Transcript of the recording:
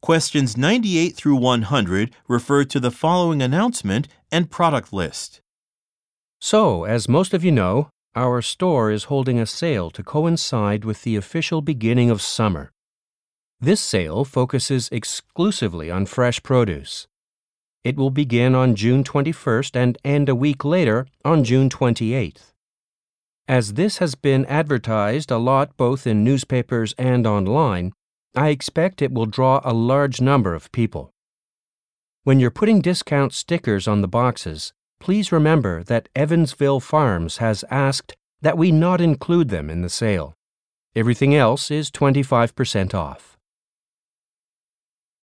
Questions 98 through 100 refer to the following announcement and product list. So, as most of you know, our store is holding a sale to coincide with the official beginning of summer. This sale focuses exclusively on fresh produce. It will begin on June 21st and end a week later on June 28th. As this has been advertised a lot both in newspapers and online, I expect it will draw a large number of people. When you're putting discount stickers on the boxes, please remember that Evansville Farms has asked that we not include them in the sale. Everything else is 25% off.